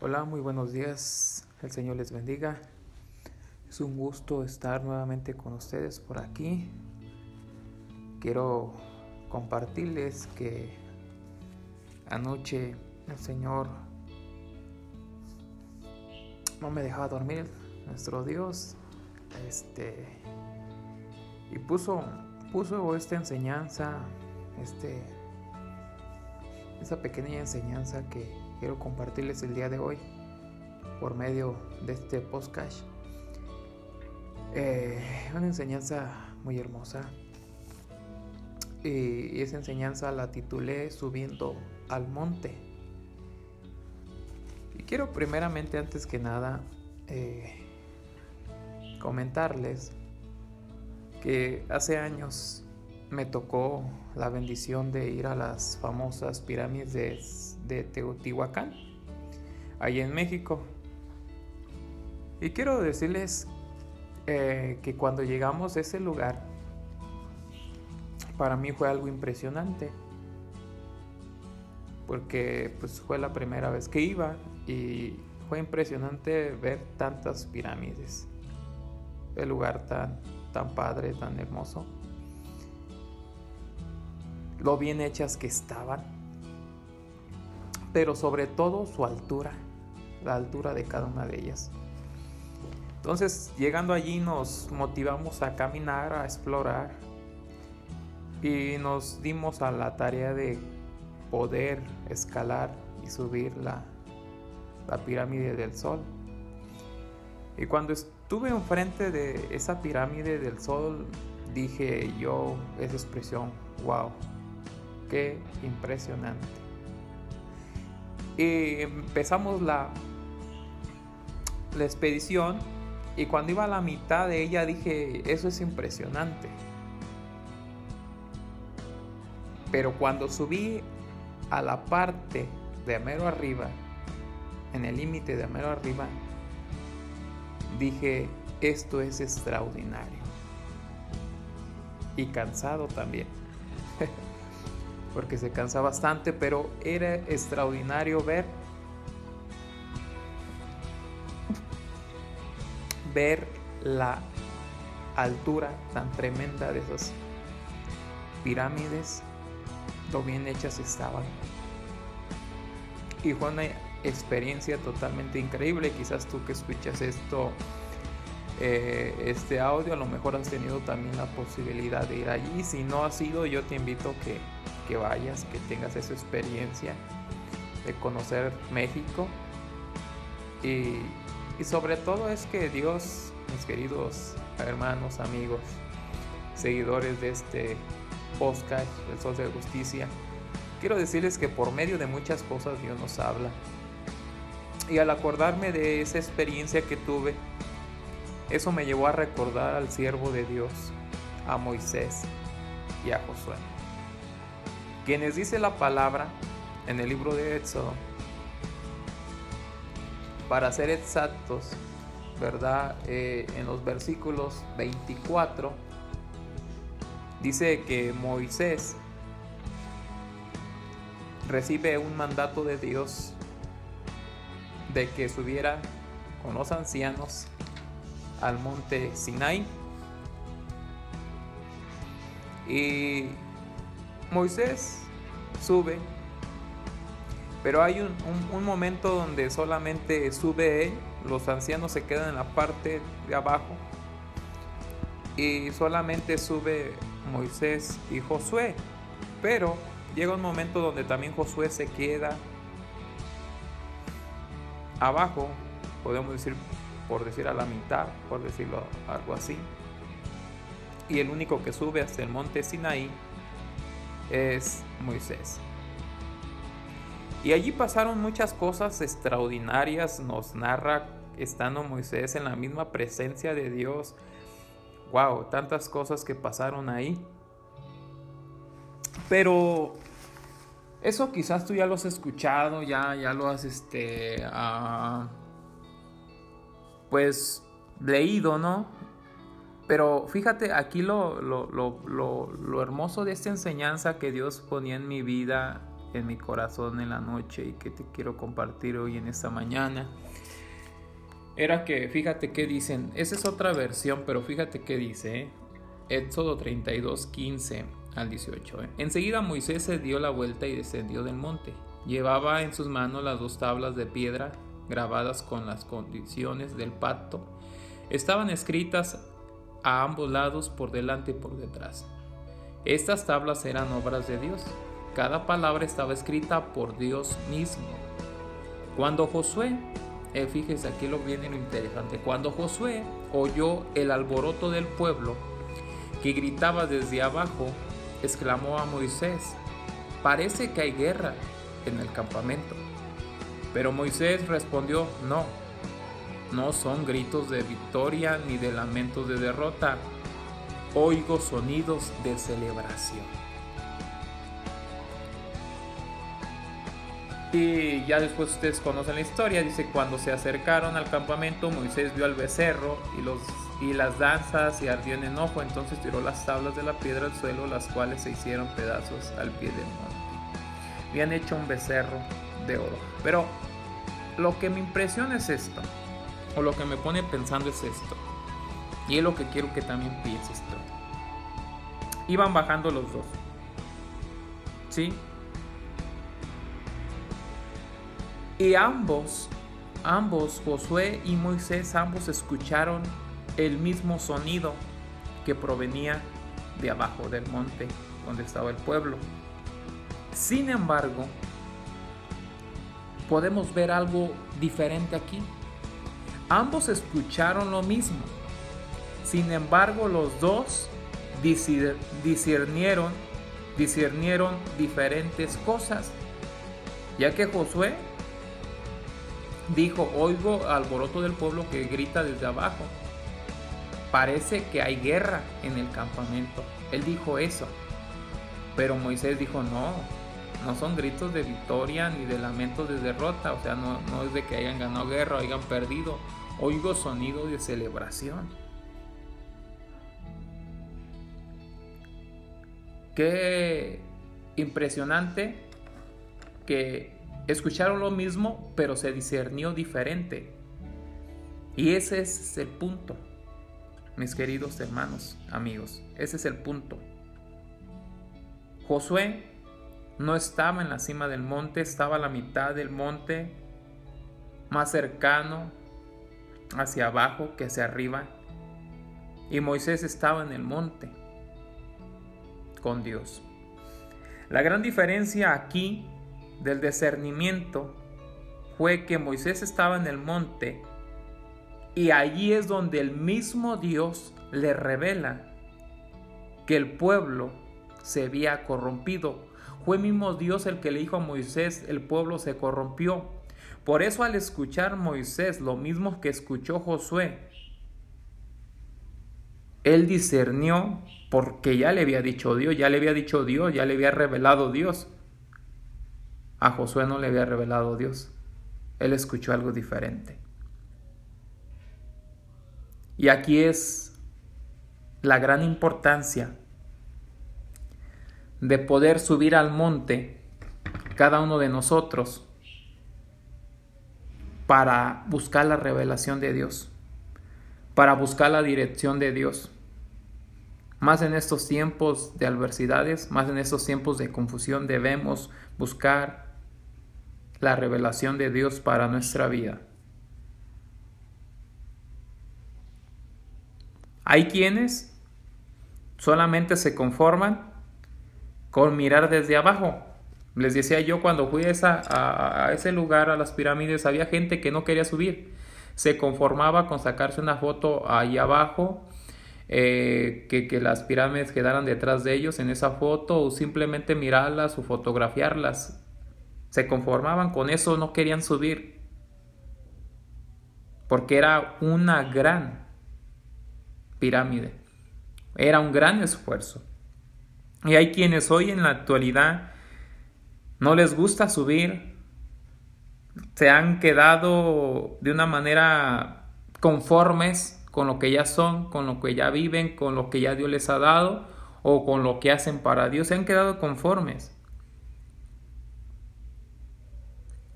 Hola, muy buenos días. El Señor les bendiga. Es un gusto estar nuevamente con ustedes por aquí. Quiero compartirles que anoche el Señor no me dejaba dormir, nuestro Dios, este y puso puso esta enseñanza, este esa pequeña enseñanza que quiero compartirles el día de hoy por medio de este podcast. Eh, una enseñanza muy hermosa. Y esa enseñanza la titulé Subiendo al Monte. Y quiero primeramente, antes que nada, eh, comentarles que hace años me tocó la bendición de ir a las famosas pirámides de, Teotihuacán, ahí en México. Y quiero decirles eh, que cuando llegamos a ese lugar, para mí fue algo impresionante, porque pues fue la primera vez que iba y fue impresionante ver tantas pirámides, el lugar tan, tan padre, tan hermoso lo bien hechas que estaban, pero sobre todo su altura, la altura de cada una de ellas. Entonces, llegando allí nos motivamos a caminar, a explorar y nos dimos a la tarea de poder escalar y subir la, la pirámide del sol. Y cuando estuve enfrente de esa pirámide del sol, dije yo esa expresión, wow, Qué impresionante. Y empezamos la, la expedición y cuando iba a la mitad de ella dije, eso es impresionante. Pero cuando subí a la parte de mero arriba, en el límite de mero arriba, dije, esto es extraordinario. Y cansado también. Porque se cansa bastante, pero era extraordinario ver ver la altura tan tremenda de esas pirámides, lo bien hechas estaban. Y fue una experiencia totalmente increíble. Quizás tú que escuchas esto, eh, este audio, a lo mejor has tenido también la posibilidad de ir allí. Si no has ido, yo te invito a que que vayas, que tengas esa experiencia de conocer México. Y, sobre todo es que Dios, mis queridos hermanos, amigos, seguidores de este podcast, El Sol de Justicia, quiero decirles que por medio de muchas cosas Dios nos habla. Y al acordarme de esa experiencia que tuve, eso me llevó a recordar al siervo de Dios, a Moisés y a Josué quienes dice la palabra en el libro de Éxodo, para ser exactos, ¿verdad? Eh, en los versículos 24, dice que Moisés recibe un mandato de Dios de que subiera con los ancianos al monte Sinai. Y Moisés sube, pero hay un, momento donde solamente sube él, los ancianos se quedan en la parte de abajo y solamente sube Moisés y Josué, pero llega un momento donde también Josué se queda abajo, podemos decir por decir a la mitad, por decirlo algo así. Y el único que sube hasta el monte Sinaí es Moisés. Y allí pasaron muchas cosas extraordinarias, nos narra estando Moisés en la misma presencia de Dios. Wow, tantas cosas que pasaron ahí. Pero eso quizás tú ya lo has escuchado, ya, ya lo has este, ah, pues leído, ¿no? Pero fíjate, aquí lo, lo, hermoso de esta enseñanza que Dios ponía en mi vida en mi corazón en la noche y que te quiero compartir hoy en esta mañana era que, fíjate qué dicen, esa es otra versión, pero fíjate qué dice, ¿eh? Éxodo 32, 15 al 18. ¿eh? Enseguida Moisés se dio la vuelta y descendió del monte. Llevaba en sus manos las dos tablas de piedra grabadas con las condiciones del pacto. Estaban escritas a ambos lados, por delante y por detrás. Estas tablas eran obras de Dios. Cada palabra estaba escrita por Dios mismo. Cuando Josué eh, fíjese aquí lo viene lo interesante. Cuando Josué oyó el alboroto del pueblo que gritaba desde abajo, exclamó a Moisés, parece que hay guerra en el campamento. Pero Moisés respondió, no, no son gritos de victoria ni de lamentos de derrota, oigo sonidos de celebración. Y ya después ustedes conocen la historia, dice, cuando se acercaron al campamento, Moisés vio al becerro y, los, y las danzas y ardió en enojo, entonces tiró las tablas de la piedra al suelo, las cuales se hicieron pedazos al pie del monte. Habían hecho un becerro de oro. Pero lo que me impresiona es esto, o lo que me pone pensando es esto, y es lo que quiero que también pienses tú. Iban bajando los dos, ¿sí? Y ambos, ambos, Josué y Moisés, ambos escucharon el mismo sonido que provenía de abajo del monte donde estaba el pueblo. Sin embargo, podemos ver algo diferente aquí. Ambos escucharon lo mismo. Sin embargo, los dos discernieron, discernieron diferentes cosas. Ya que Josué dijo, oigo alboroto del pueblo que grita desde abajo. Parece que hay guerra en el campamento. Él dijo eso. Pero Moisés dijo, no, no son gritos de victoria ni de lamentos de derrota. O sea, no, no es de que hayan ganado guerra o hayan perdido. Oigo sonido de celebración. Qué impresionante que Escucharon lo mismo, pero se discernió diferente. Y ese es el punto, mis queridos hermanos, amigos. Ese es el punto. Josué no estaba en la cima del monte, estaba a la mitad del monte, más cercano hacia abajo que hacia arriba. Y Moisés estaba en el monte con Dios. La gran diferencia aquí del discernimiento fue que Moisés estaba en el monte y allí es donde el mismo Dios le revela que el pueblo se había corrompido. Fue mismo Dios el que le dijo a Moisés, el pueblo se corrompió. Por eso al escuchar Moisés lo mismo que escuchó Josué, él discernió porque ya le había dicho Dios, ya le había dicho Dios, ya le había revelado Dios. A Josué no le había revelado Dios. Él escuchó algo diferente. Y aquí es la gran importancia de poder subir al monte cada uno de nosotros para buscar la revelación de Dios, para buscar la dirección de Dios. Más en estos tiempos de adversidades, más en estos tiempos de confusión, debemos buscar la revelación de Dios para nuestra vida. Hay quienes solamente se conforman con mirar desde abajo. Les decía yo cuando fui a, ese lugar, a las pirámides, había gente que no quería subir. Se conformaba con sacarse una foto ahí abajo, eh, que, que, las pirámides quedaran detrás de ellos en esa foto, o simplemente mirarlas o fotografiarlas. Se conformaban con eso, no querían subir. Porque era una gran pirámide. Era un gran esfuerzo. Y hay quienes hoy en la actualidad no les gusta subir. Se han quedado de una manera conformes con lo que ya son, con lo que ya viven, con lo que ya Dios les ha dado o con lo que hacen para Dios. Se han quedado conformes.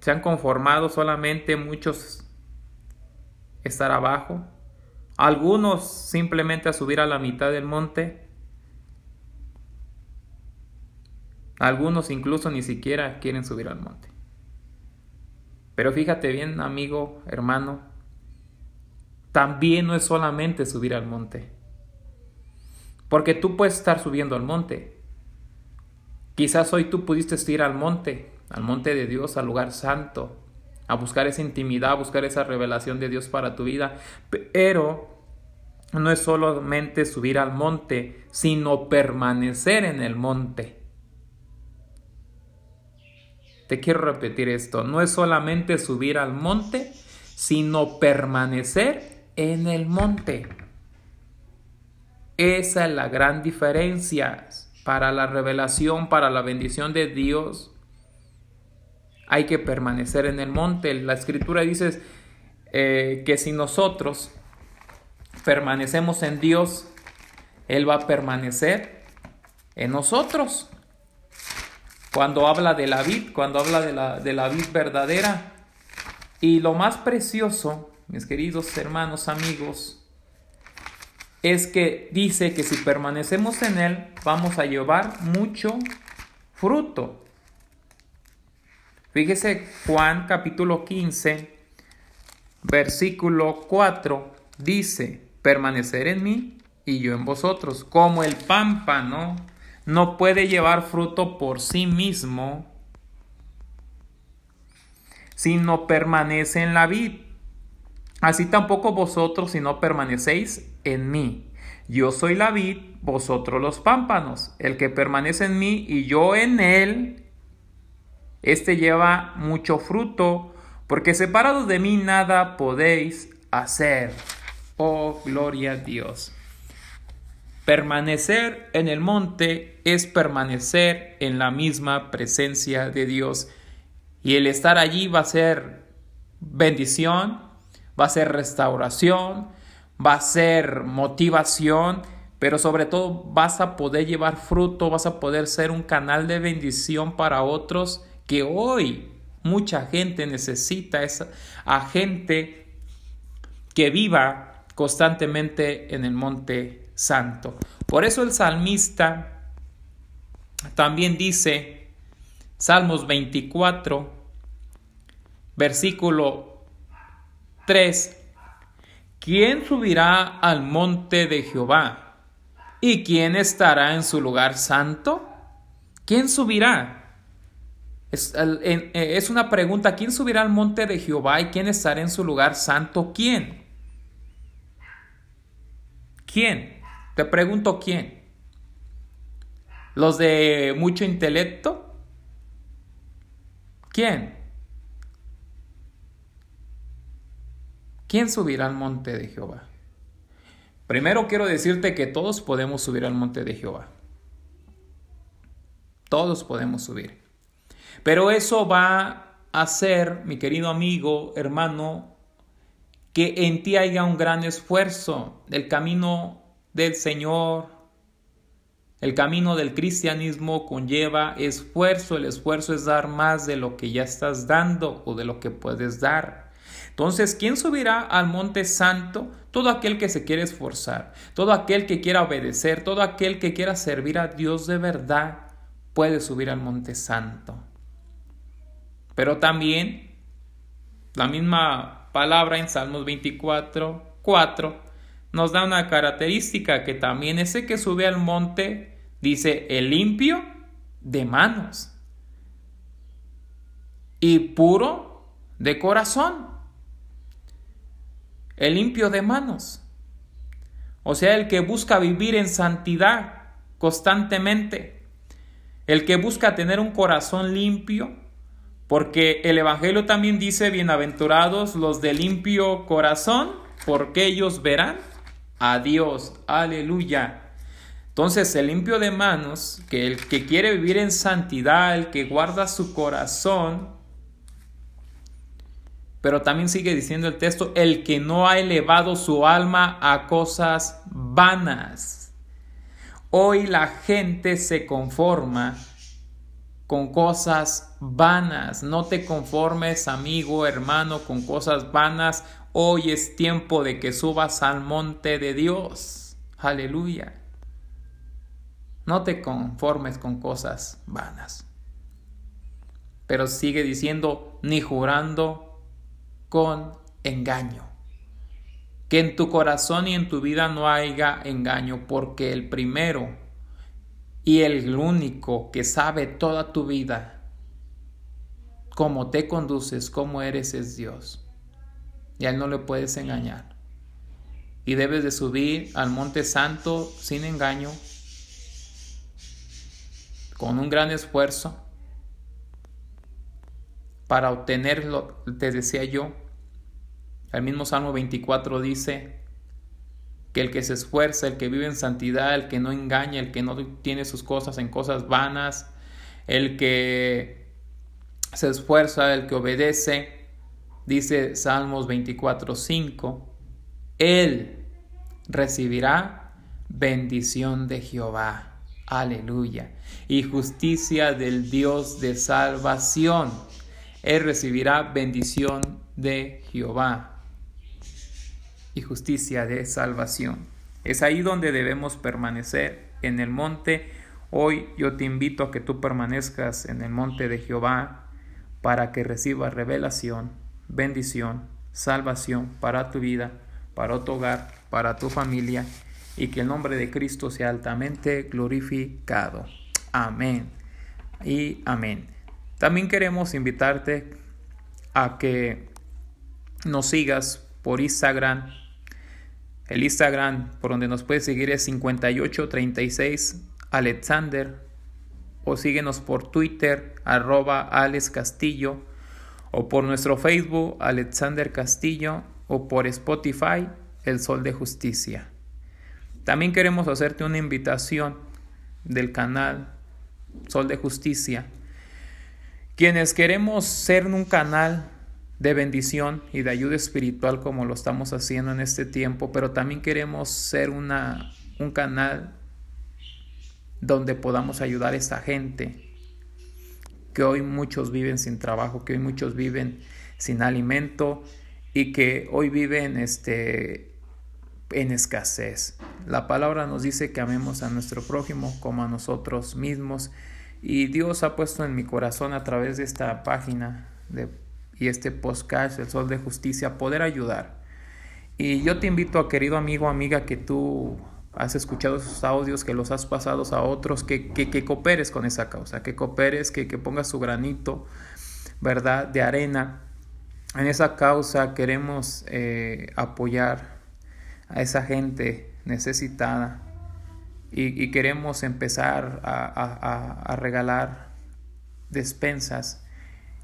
Se han conformado solamente muchos estar abajo, algunos simplemente a subir a la mitad del monte, algunos incluso ni siquiera quieren subir al monte. Pero fíjate bien, amigo, hermano, también no es solamente subir al monte. Porque tú puedes estar subiendo al monte. Quizás hoy tú pudiste ir al monte, al monte de Dios, al lugar santo, a buscar esa intimidad, a buscar esa revelación de Dios para tu vida. Pero no es solamente subir al monte, sino permanecer en el monte. Te quiero repetir esto, no es solamente subir al monte, sino permanecer en el monte. Esa es la gran diferencia para la revelación, para la bendición de Dios hay que permanecer en el monte. La escritura dice eh, que si nosotros permanecemos en Dios, Él va a permanecer en nosotros. Cuando habla de la vid, cuando habla de la, de la vid verdadera. Y lo más precioso, mis queridos hermanos, amigos, es que dice que si permanecemos en Él, vamos a llevar mucho fruto. Fíjese Juan capítulo 15, versículo 4, dice, permanecer en mí y yo en vosotros, como el pámpano no puede llevar fruto por sí mismo, sino permanece en la vid. Así tampoco vosotros si no permanecéis en mí. Yo soy la vid, vosotros los pámpanos. El que permanece en mí y yo en él, este lleva mucho fruto, porque separados de mí nada podéis hacer. Oh, gloria a Dios. Permanecer en el monte es permanecer en la misma presencia de Dios. Y el estar allí va a ser bendición, va a ser restauración, va a ser motivación, pero sobre todo vas a poder llevar fruto, vas a poder ser un canal de bendición para otros que hoy mucha gente necesita es a gente que viva constantemente en el monte santo. Por eso el salmista también dice, Salmos 24, versículo 3, ¿quién subirá al monte de Jehová? ¿Y quién estará en su lugar santo? ¿Quién subirá? Eh, es, una pregunta, ¿quién subirá al monte de Jehová y quién estará en su lugar santo? ¿Quién? ¿Quién? Te pregunto quién. ¿Los de mucho intelecto? ¿Quién? ¿Quién subirá al monte de Jehová? Primero quiero decirte que todos podemos subir al monte de Jehová. Todos podemos subir. Pero eso va a hacer, mi querido amigo, hermano, que en ti haya un gran esfuerzo. El camino del Señor, el camino del cristianismo conlleva esfuerzo. El esfuerzo es dar más de lo que ya estás dando o de lo que puedes dar. Entonces, ¿quién subirá al monte santo? Todo aquel que se quiere esforzar, todo aquel que quiera obedecer, todo aquel que quiera servir a Dios de verdad, puede subir al monte santo. Pero también la misma palabra en Salmos 24, 4 nos da una característica que también ese que sube al monte dice el limpio de manos y puro de corazón. El limpio de manos. O sea, el que busca vivir en santidad constantemente. El que busca tener un corazón limpio porque el Evangelio también dice, bienaventurados los de limpio corazón, porque ellos verán a Dios. Aleluya. Entonces, el limpio de manos, que el que quiere vivir en santidad, el que guarda su corazón, pero también sigue diciendo el texto, el que no ha elevado su alma a cosas vanas. Hoy la gente se conforma con cosas vanas. No te conformes, amigo, hermano, con cosas vanas. Hoy es tiempo de que subas al monte de Dios. Aleluya. No te conformes con cosas vanas. Pero sigue diciendo, ni jurando con engaño. Que en tu corazón y en tu vida no haya engaño, porque el primero y el único que sabe toda tu vida, cómo te conduces, cómo eres, es Dios. Y a Él no le puedes engañar. Y debes de subir al monte santo sin engaño, con un gran esfuerzo, para obtenerlo, te decía yo, el mismo Salmo 24 dice, que el que se esfuerza, el que vive en santidad, el que no engaña, el que no tiene sus cosas en cosas vanas, el que se esfuerza, el que obedece, dice Salmos 24:5, él recibirá bendición de Jehová. Aleluya. Y justicia del Dios de salvación. Él recibirá bendición de Jehová y justicia de salvación. Es ahí donde debemos permanecer, en el monte. Hoy yo te invito a que tú permanezcas en el monte de Jehová para que recibas revelación, bendición, salvación para tu vida, para tu hogar, para tu familia y que el nombre de Cristo sea altamente glorificado. Amén y amén. También queremos invitarte a que nos sigas por Instagram, el Instagram por donde nos puedes seguir es 5836 Alexander o síguenos por Twitter arroba Alex Castillo o por nuestro Facebook Alexander Castillo o por Spotify El Sol de Justicia. También queremos hacerte una invitación del canal Sol de Justicia. Quienes queremos ser un canal de bendición y de ayuda espiritual como lo estamos haciendo en este tiempo, pero también queremos ser una, un canal donde podamos ayudar a esta gente que hoy muchos viven sin trabajo, que hoy muchos viven sin alimento y que hoy viven este, en escasez. La palabra nos dice que amemos a nuestro prójimo como a nosotros mismos y Dios ha puesto en mi corazón a través de esta página de y este podcast, El Sol de Justicia, poder ayudar. Y yo te invito a querido amigo, amiga, que tú has escuchado esos audios, que los has pasado a otros, que, que, cooperes con esa causa, que cooperes, que, que pongas su granito, ¿verdad?, de arena. En esa causa queremos eh, apoyar a esa gente necesitada y, queremos empezar a, a, a regalar despensas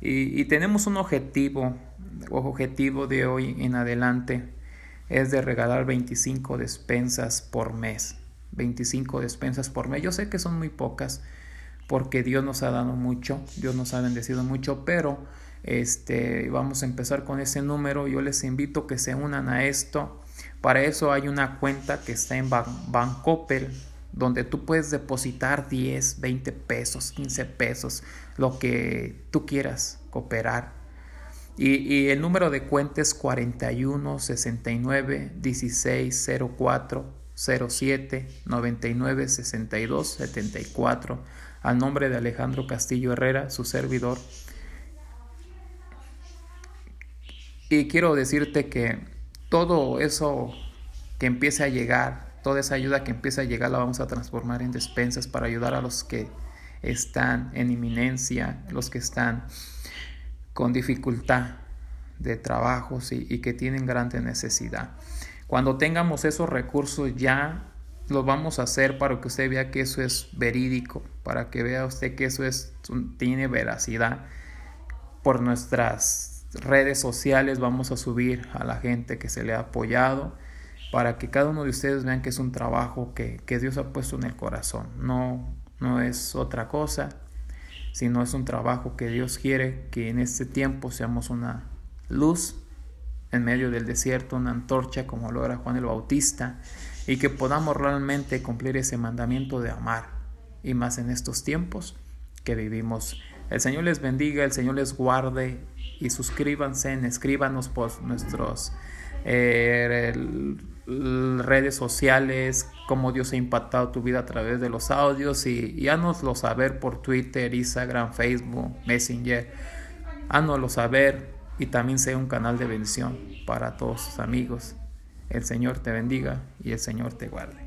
y, tenemos un objetivo, objetivo de hoy en adelante, es de regalar 25 despensas por mes. 25 despensas por mes. Yo sé que son muy pocas porque Dios nos ha dado mucho, Dios nos ha bendecido mucho, pero este, vamos a empezar con ese número. Yo les invito que se unan a esto. Para eso hay una cuenta que está en Bancoppel, donde tú puedes depositar 10, 20 pesos, 15 pesos, lo que tú quieras cooperar. Y, el número de cuenta es 41 69 16 04 07 99 62 74 al nombre de Alejandro Castillo Herrera, su servidor. Y quiero decirte que todo eso que empiece a llegar toda esa ayuda que empieza a llegar la vamos a transformar en despensas para ayudar a los que están en inminencia, los que están con dificultad de trabajos y, que tienen grande necesidad. Cuando tengamos esos recursos ya lo vamos a hacer para que usted vea que eso es verídico, para que vea usted que eso es, tiene veracidad. Por nuestras redes sociales vamos a subir a la gente que se le ha apoyado para que cada uno de ustedes vean que es un trabajo que, Dios ha puesto en el corazón. No, no es otra cosa, sino es un trabajo que Dios quiere que en este tiempo seamos una luz en medio del desierto, una antorcha como lo era Juan el Bautista, y que podamos realmente cumplir ese mandamiento de amar, y más en estos tiempos que vivimos. El Señor les bendiga, el Señor les guarde y suscríbanse, escríbanos por nuestros eh, redes sociales, cómo Dios ha impactado tu vida a través de los audios y, hánoslo saber por Twitter, Instagram, Facebook, Messenger. Hánoslo saber y también sea un canal de bendición para todos tus amigos. El Señor te bendiga y el Señor te guarde.